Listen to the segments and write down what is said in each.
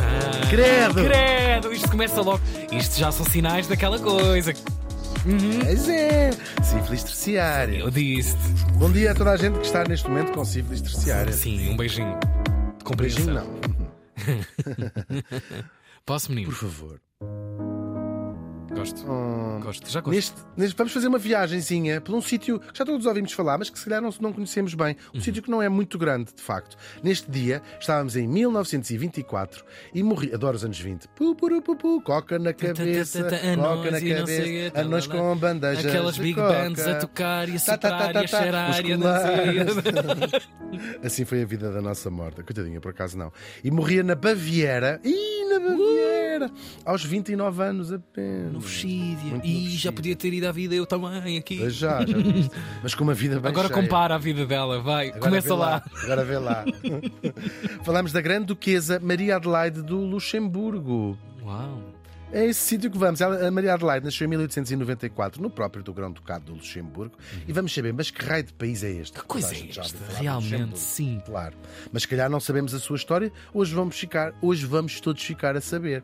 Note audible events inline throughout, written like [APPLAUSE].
Ah, Credo. Credo! Isto começa logo. Isto já são sinais daquela coisa. Pois é, sífilis terciária. Eu disse. Bom dia a toda a gente que está neste momento com sífilis terciária. Sim, um beijinho. De Beijinho compreensão. não. [LAUGHS] Posso, menino? Por favor. Gosto. Hum, Gosto. Já gosto. Neste, neste- vamos fazer uma viagenzinha por um sítio que já todos ouvimos falar, mas que se calhar não, não conhecemos bem. Um sítio que não é muito grande, de facto. Neste dia, estávamos em 1924 e morri. Adoro os anos 20. Pu, puru, pu, pu, coca na cabeça, ta, ta, coca na cabeça, lá, lá. com bandejas Aquelas big coca. bands a tocar e a soprar e a cheirar e a. [LAUGHS] Assim foi a vida da nossa morta. Coitadinha, por acaso não. E morria na Baviera. Ih, na Baviera! Aos 29 anos apenas. No. Muito E já podia ter ido à vida eu também aqui. Pois Já, já. [LAUGHS] Mas com uma vida bem Agora cheia. compara a vida dela, vai. Agora Começa vê lá. Agora vê lá. [LAUGHS] Falamos da grande duquesa Maria Adelaide do Luxemburgo. Uau. É esse sítio que vamos. A Maria Adelaide nasceu em 1894 no próprio do Grão-Ducado do Luxemburgo. E vamos saber, mas que raio de país é este? Que coisa é esta? do Realmente, sim. Claro. Mas se calhar não sabemos a sua história, hoje vamos ficar, hoje vamos todos ficar a saber.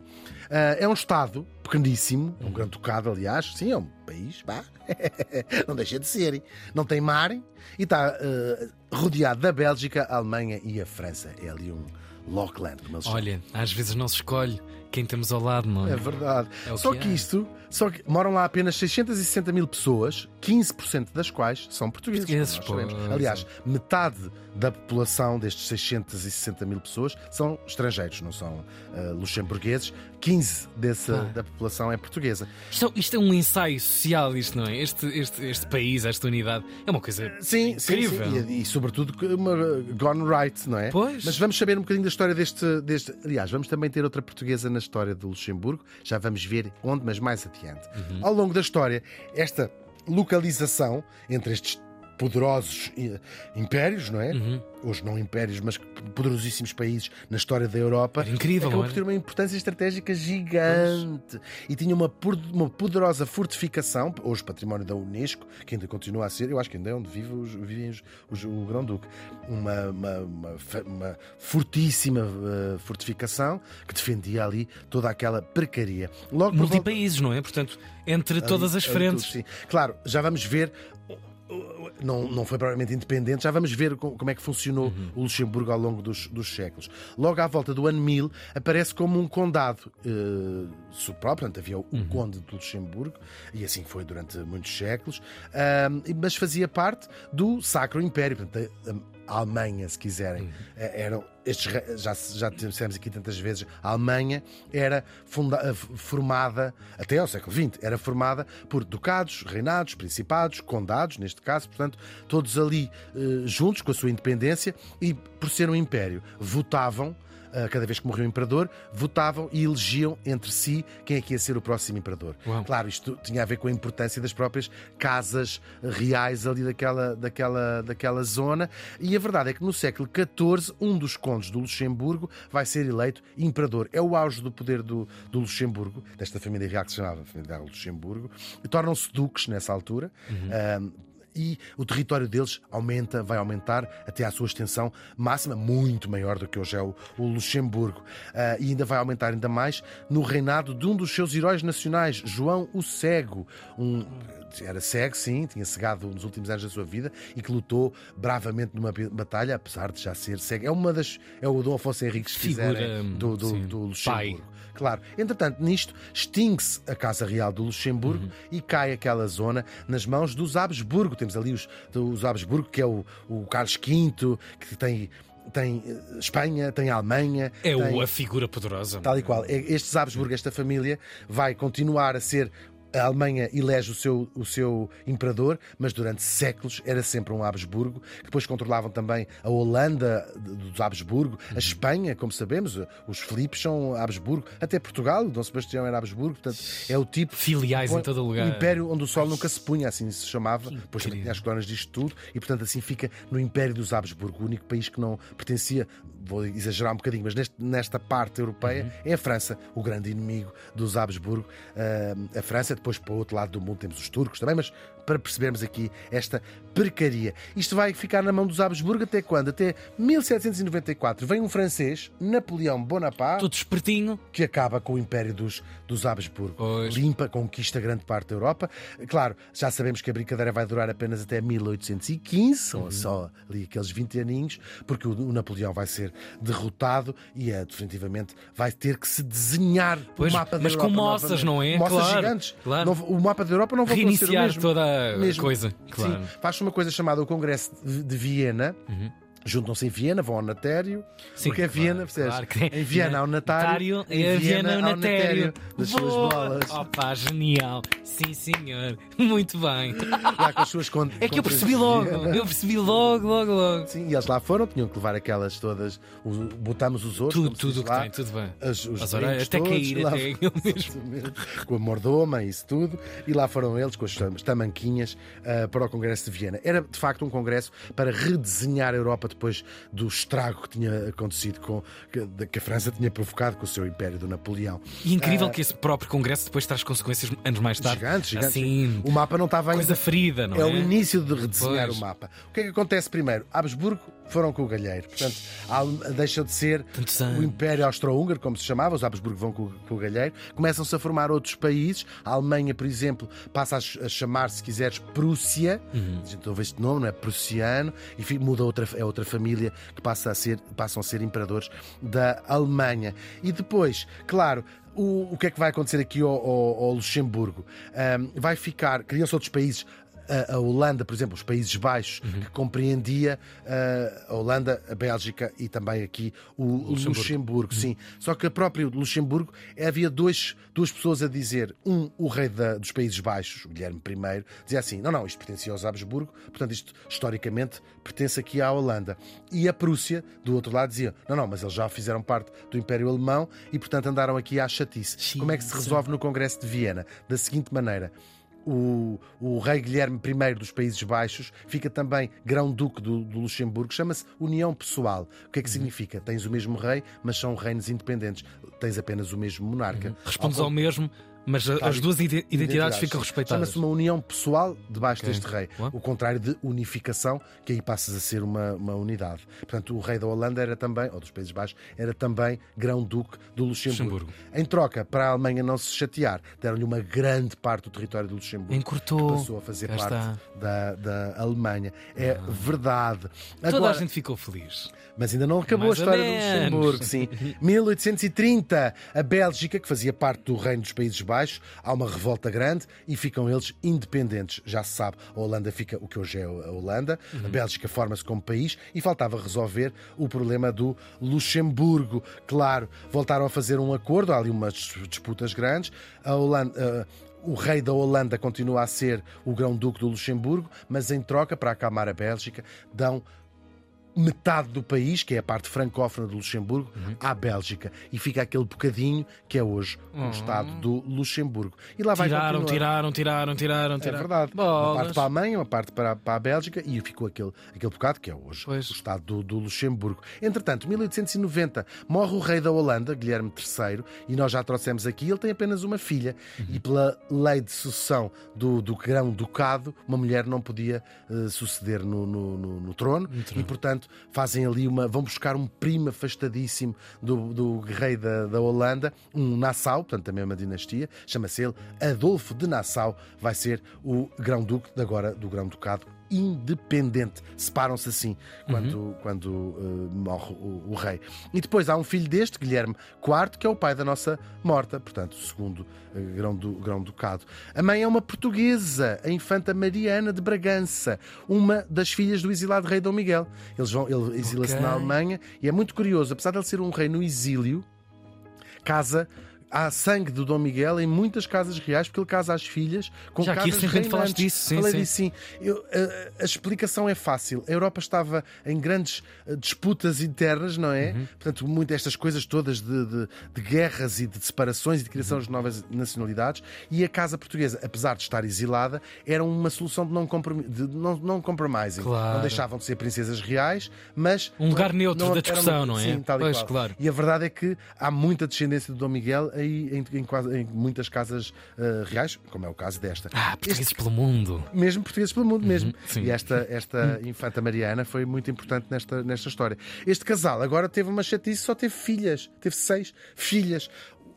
Ah, é um Estado pequeníssimo, um grande ducado, aliás, sim, é um país, pá. [LAUGHS] não deixa de ser. hein? Não tem mar e está ah, rodeado da Bélgica, a Alemanha e a França. É ali um Lockland. Olha, às vezes não se escolhe quem temos ao lado, não é? É verdade. É só que que, há. isto, só que moram lá apenas 660 mil pessoas, 15% das quais são portugueses. Portugueses, pois. Aliás, metade da população destes 660 mil pessoas são estrangeiros, não são ah, luxemburgueses. 15 dessa, Ah. da população é portuguesa. Isto, isto é um ensaio social, isto não é? Este, este, este país, esta unidade, é uma coisa Sim, sim, incrível. sim. E, e, sobretudo uma gone right, não é? Pois. Mas vamos saber um bocadinho da história deste, deste. Aliás, vamos também ter outra portuguesa na história do Luxemburgo. Já vamos ver onde, mas mais adiante. Uhum. Ao longo da história, esta localização entre estes poderosos impérios, não é? Uhum. Hoje não impérios, mas poderosíssimos países na história da Europa. Era incrível, Acabou por ter uma importância estratégica gigante. E tinha uma, uma poderosa fortificação, hoje património da Unesco, que ainda continua a ser, eu acho que ainda é onde vive os, vivem os, os- o Grão-Duque. Uma, uma, uma, uma fortíssima eh, fortificação que defendia ali toda aquela precaria. Logo por volta- multipaíses, não é? Portanto, entre todas as Ali frentes. tudo, sim. Claro, já vamos ver. Não, não foi propriamente independente, já vamos ver co- como é que funcionou Uhum. o Luxemburgo ao longo dos, dos séculos. Logo à volta do ano 1000, aparece como um condado su próprio, portanto havia o Uhum. Conde de Luxemburgo, e assim foi durante muitos séculos, ahm, mas fazia parte do Sacro Império, portanto, a, a Alemanha, se quiserem. Uhum. Eh, Eram estes, já, já dissemos aqui tantas vezes, a Alemanha era funda- eh, formada, até ao século XX, era formada por ducados, reinados, principados, condados, neste caso, portanto, todos ali eh, juntos com a sua independência e, por ser um império, votavam. Eh, Cada vez que morria um imperador, votavam e elegiam entre si quem é que ia ser o próximo imperador. Uau. Claro, isto tinha a ver com a importância das próprias casas reais ali daquela, daquela, daquela zona. E a verdade é que no século XIV, um dos condes do Luxemburgo vai ser eleito imperador. É o auge do poder do, do Luxemburgo, desta família real que se chamava família Luxemburgo. E Tornam-se duques nessa altura. Ahm, e o território deles aumenta, vai aumentar até à sua extensão máxima, muito maior do que hoje é o, o Luxemburgo. Ah, e ainda vai aumentar ainda mais no reinado de um dos seus heróis nacionais, João o Cego. Um, era cego, sim, tinha cegado nos últimos anos da sua vida e que lutou bravamente numa batalha, apesar de já ser cego. É uma das. É o Dom Afonso Henriques, se Figura, quiserem, do, do, sim, do pai. Claro. Entretanto, nisto, extingue-se a Casa Real do Luxemburgo e cai aquela zona nas mãos dos Habsburgo. Temos ali os, os Habsburgo, que é o, o Carlos V, que tem, tem eh, Espanha, tem Alemanha. É tem... a figura poderosa. Tal e qual. É- Estes Habsburgo, esta família, vai continuar a ser. A Alemanha elege o seu, o seu imperador, mas durante séculos era sempre um Habsburgo, que depois controlavam também a Holanda dos Habsburgo, a Espanha, como sabemos, os Filipes são Habsburgo, até Portugal, Dom Sebastião era Habsburgo, portanto é o tipo. Filiais em todo lugar. O império onde o sol nunca se punha, assim se chamava, depois também tinha as colónias disto tudo, e portanto assim fica no Império dos Habsburgo, o único país que não pertencia, vou exagerar um bocadinho, mas neste- nesta parte europeia Uhum. é a França, o grande inimigo dos Habsburgo. Ah, a França, depois para o outro lado do mundo temos os turcos também, mas para percebermos aqui esta precaria. Isto vai ficar na mão dos Habsburgo até quando? Até 1794. Vem um francês, Napoleão Bonaparte, Tudo espertinho. que acaba com o império dos, dos Habsburgo. Pois. Limpa, conquista grande parte da Europa. Claro, já sabemos que a brincadeira vai durar apenas até 1815, são Uhum. só ali aqueles 20 aninhos, porque o, o Napoleão vai ser derrotado e é, definitivamente vai ter que se desenhar Pois, o mapa da mas com Europa. moças, novamente. não é? Moças Claro, gigantes. claro. Não- o mapa da Europa não vai ser o mesmo. toda a Mesmo. coisa. Claro. Sim, faz uma coisa chamada o Congresso de de Viena. Juntam-se em Viena, vão ao natério. Sim, porque é claro, Viena, percebes? claro que é. Em Viena ao natário. Em é Viena ao natério. Das suas Boa! bolas. Opa, genial. Sim, senhor. [LAUGHS] Muito bem. Lá com as suas con- É que eu contas percebi logo. Eu percebi logo, logo, logo. Sim, e eles lá foram, tinham que levar aquelas todas. o- Botamos os outros. Tudo, tudo o que lá, tem, tudo bem. As, os As orelhas, até todos, cair, até eu mesmo. Com a mordoma e isso tudo, e lá foram eles com as tam- tamanquinhas ah, para o Congresso de Viena. Era de facto um congresso para redesenhar a Europa depois do estrago que tinha acontecido com que, que a França tinha provocado com o seu império do Napoleão. E incrível que esse próprio congresso depois traz consequências anos mais tarde. Gigantes, gigantes. Assim, O mapa não estava ainda. coisa ferida, não É é? o início de redesenhar Pois. o mapa. O que é que acontece primeiro? Habsburgo foram com o galheiro. Portanto, deixa de ser o Império Austro-Húngaro, como se chamava, os Habsburgo vão com, com o galheiro. Começam-se a formar outros países. A Alemanha, por exemplo, passa a, ch- a chamar, se quiseres, Prússia. Uhum. A gente ouve este nome, não é? Prussiano. E muda outra, é outra família que passa a ser, passam a ser imperadores da Alemanha. E depois, claro. O, o que é que vai acontecer aqui ao, ao- ao Luxemburgo? Ahm, vai ficar, criam-se outros países, a, a Holanda, por exemplo, os Países Baixos, Uhum. que compreendia ah, a Holanda, a Bélgica e também aqui o Luxemburgo. Luxemburgo. sim. Só que a própria Luxemburgo havia dois, duas pessoas a dizer: um, o rei da- dos Países Baixos, o Guilherme I, dizia assim: não, não, isto pertencia aos Habsburgo, portanto, isto historicamente pertence aqui à Holanda. E a Prússia, do outro lado, dizia: não, não, mas eles já fizeram parte do Império Alemão e, portanto, andaram aqui à chatice. Como é que se resolve no Congresso de Viena? Da seguinte maneira o, o rei Guilherme I dos Países Baixos fica também grão-duque do, do Luxemburgo, chama-se União Pessoal. O que é que significa? Tens o mesmo rei, mas são reinos independentes. Tens apenas o mesmo monarca. Respondes Ao ao mesmo, mas a- as duas ide- identidades ficam respeitadas. Chama-se uma união pessoal debaixo Ok. deste rei. O contrário de unificação, que aí passas a ser uma, uma unidade. Portanto, o rei da Holanda era também, ou dos Países Baixos, era também grão-duque do Luxemburgo. Luxemburgo. Em troca, para a Alemanha não se chatear, deram-lhe uma grande parte do território do Luxemburgo. Encurtou. que passou a fazer Cá parte da, da Alemanha. É verdade. Toda Agora, a gente ficou feliz. mas ainda não acabou Mais a história do. Luxemburgo, sim. [LAUGHS] 1830, a Bélgica, que fazia parte do Reino dos Países Baixos, há uma revolta grande e ficam eles independentes. Já se sabe, a Holanda fica o que hoje é a Holanda, a Bélgica forma-se como país e faltava resolver o problema do Luxemburgo. Claro, voltaram a fazer um acordo, há ali umas disputas grandes. A Holanda. ah, o rei da Holanda continua a ser o grão-duque do Luxemburgo, mas em troca, para acalmar a Bélgica, dão metade do país, que é a parte francófona do Luxemburgo, Uhum. à Bélgica. E fica aquele bocadinho que é hoje o Estado do Luxemburgo. E lá vai Uhum. Tiraram, continuar. tiraram, tiraram, tiraram, É tiraram. verdade. Uma Bolas. parte para a Alemanha, uma parte para, para a Bélgica e ficou aquele, aquele bocado que é hoje Pois. o Estado do, do Luxemburgo. Entretanto, 1890 morre o rei da Holanda, Guilherme III, e nós já trouxemos aqui, ele tem apenas uma filha. Uhum. E pela lei de sucessão do, do grão-ducado, uma mulher não podia eh, suceder no, no- no- no trono, e portanto fazem ali uma. vão buscar um primo afastadíssimo do, do rei da, da Holanda, um Nassau, portanto da mesma dinastia, chama-se ele Adolfo de Nassau, vai ser o grão-duque agora do grão-ducado independente. Separam-se assim quando, quando eh, morre o, o rei. E depois há um filho deste, Guilherme IV, que é o pai da nossa morta, portanto, o segundo eh, grão-du- grão-ducado. a mãe é uma portuguesa, a infanta Mariana de Bragança, uma das filhas do exilado rei Dom Miguel. Eles vão, ele exila-se Ok. na Alemanha e é muito curioso, apesar de ele ser um rei no exílio, casa. Há sangue do Dom Miguel em muitas casas reais, porque ele casa as filhas com Já aqui casas recentemente falaste disso, sim, Falei sim. disso, sim. Eu, a, a explicação é fácil. A Europa estava em grandes eh, disputas internas, não é? Uhum. Portanto, muito estas coisas todas de, de- de guerras e de separações e de criação Uhum. de novas nacionalidades. E a Casa Portuguesa, apesar de estar exilada, era uma solução de não, comprom de não, não compromising. Claro. Não deixavam de ser princesas reais, mas. Um lugar neutro da era discussão, não é? Sim, tal e Pois, qual. claro. E a verdade é que há muita descendência do Dom Miguel aí em, em quase- em muitas casas eh, reais, como é o caso desta. Ah, portugueses pelo mundo. Mesmo portugueses pelo mundo, mesmo. sim. E esta, esta infanta Mariana foi muito importante nesta, nesta história. Este casal agora teve uma chatice, só teve filhas. Teve seis filhas.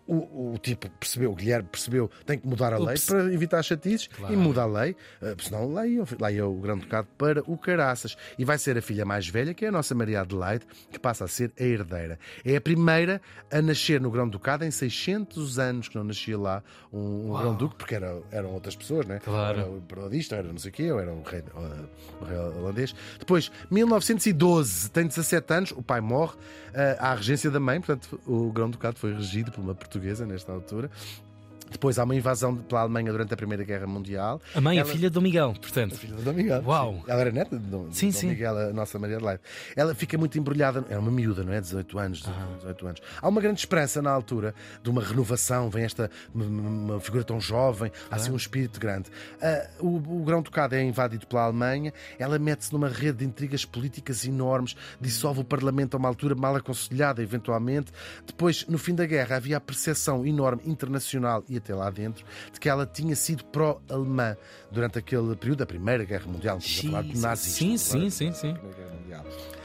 O, o tipo percebeu, o Guilherme percebeu, tem que mudar a lei Ups. para evitar chatices Claro. e muda a lei, eh, senão leia, leia o Grande Ducado para o Caraças. E vai ser a filha mais velha, que é a nossa Maria Adelaide, que passa a ser a herdeira. É a primeira a nascer no Grande Ducado em 600 anos, que não nascia lá um, um. Grande Duque, porque era- eram outras pessoas, né? Claro. Era o imperadorista, era não sei o quê, ou era o rei, o, o rei holandês. Depois, 1912, tem 17 anos, o pai morre eh, à regência da mãe, portanto, o Grão-Ducado foi regido por uma portuguesa nesta altura. Depois há uma invasão pela Alemanha durante a Primeira Guerra Mundial. A mãe, Ela- a filha do Miguel, portanto. Filha de Dom Miguel. Uau. Ela era neta de Dom, Sim, de Dom sim. Miguel, a nossa Maria Adelaide. Ela fica muito embrulhada, era uma miúda, não é? 18 anos, 18 anos. Há uma grande esperança na altura de uma renovação, vem esta uma- figura tão jovem, há assim um espírito grande. Ah, o o Grão-Ducado é invadido pela Alemanha, ela mete-se numa rede de intrigas políticas enormes, dissolve o Parlamento a uma altura mal aconselhada, eventualmente. Depois, no fim da guerra, havia a percepção enorme internacional e até lá dentro de que ela tinha sido pró-alemã durante aquele período da Primeira Guerra Mundial. A falar de nazistas. Sim, sim, sim, sim.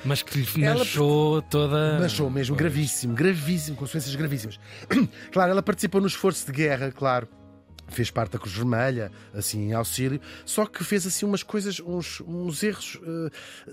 Mas que lhe manchou toda. Manchou mesmo, gravíssimo, gravíssimo, consequências gravíssimas. [CLEARS THROAT] Claro, ela participou no esforço de guerra, claro. Fez parte da Cruz Vermelha, assim, em auxílio, só que fez assim umas coisas, uns, uns erros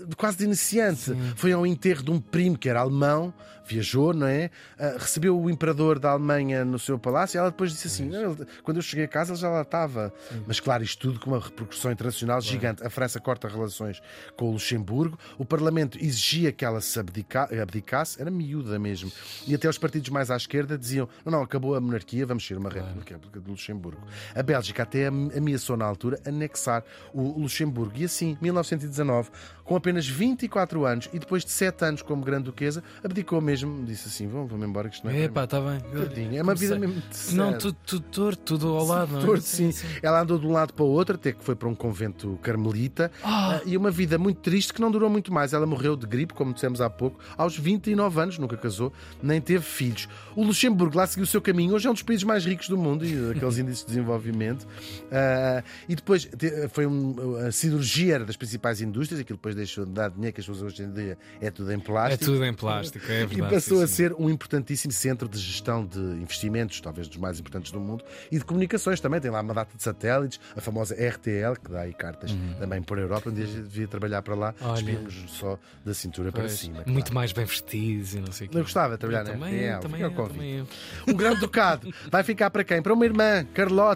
de quase de iniciante. Foi ao enterro de um primo que era alemão, viajou, não é? Ah, recebeu o imperador da Alemanha no seu palácio e ela depois disse assim: "Não, ele- quando eu cheguei a casa ele já lá estava. Mas claro, isto tudo com uma repercussão internacional gigante. A França corta relações com o Luxemburgo, o Parlamento exigia que ela se abdica- abdicasse, era miúda mesmo. E até os partidos mais à esquerda diziam: não, não, acabou a monarquia, vamos ser uma república, a República do Luxemburgo. A Bélgica até am- ameaçou na altura anexar o Luxemburgo. E assim, 1919, com apenas 24 anos e depois de 7 anos como Grande Duquesa, abdicou mesmo, disse assim: vamos, vamos embora, que isto não é. Epá, está bem. para mim." Tadinha, é uma vida mesmo de Não, tudo, torto, tudo ao lado, não é? Torto, sim. Ela andou de um lado para o outro, até que foi para um convento carmelita. Ah. ah, E uma vida muito triste que não durou muito mais. Ela morreu de gripe, como dissemos há pouco, aos 29 anos, nunca casou, nem teve filhos. O Luxemburgo lá seguiu o seu caminho. Hoje é um dos países mais ricos do mundo e aqueles [LAUGHS] índices de desenvolvimento. Ah, e depois te- foi um, a cirurgia era das principais indústrias, aquilo depois deixou de dar dinheiro, que as pessoas hoje em dia é tudo em É plástico. tudo em plástico, é E verdade. passou sim, a ser um importantíssimo centro de gestão de investimentos, talvez dos mais importantes do mundo, e de comunicações também. Tem lá uma data de satélites, a famosa RTL, que dá aí cartas também por Europa. Um dia devia trabalhar para lá, Uhum. Olha. espíamos só da cintura para Pois, cima. Muito claro. mais bem vestidos e não sei o quê. Eu gostava de trabalhar Eu na também, RTL. também, eu, também eu. O Grande Ducado vai ficar para quem? Para uma irmã, Carlota,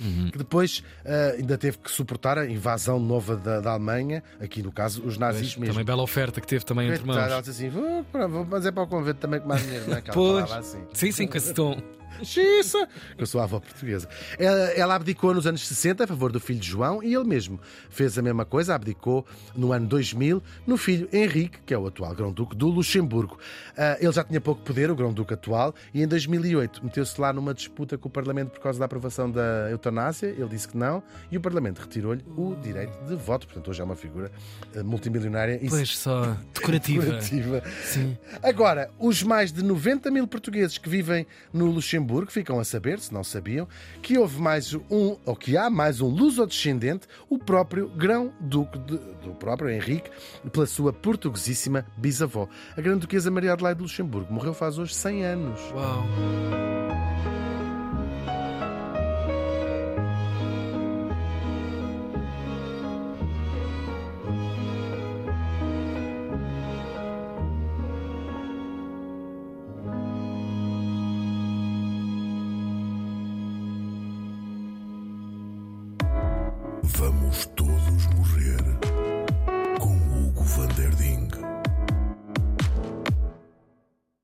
Uhum. que depois ah, ainda teve que suportar a invasão nova da, da Alemanha, aqui no caso os nazis Pois, mesmo. Também bela oferta que teve também entre mãos. assim: vou, vou, mas é para o convento também com a minha irmã, que ela Pois. falava assim. Sim, sim, com esse tom. Eu sou a avó portuguesa. Ela, ela abdicou nos anos 60 a favor do filho de João e ele mesmo fez a mesma coisa, abdicou no ano 2000 no filho Henrique, que é o atual Grão-Duque do Luxemburgo. Ah, ele já tinha pouco poder, o Grão-Duque atual, e em 2008 meteu-se lá numa disputa com o Parlamento por causa da aprovação da eutanásia. Ele disse que não e o Parlamento retirou-lhe o direito de voto. Portanto, hoje é uma figura ah, multimilionária e Pois, só decorativa. decorativa. Sim. Agora, os mais de 90 mil portugueses que vivem no Luxemburgo ficam a saber, se não sabiam, que houve mais um, ou que há mais um luso-descendente, o próprio Grão-Duque do próprio Henrique, pela sua portuguesíssima bisavó. A Grande Duquesa Maria Adelaide de Luxemburgo morreu faz hoje 100 anos. Uau.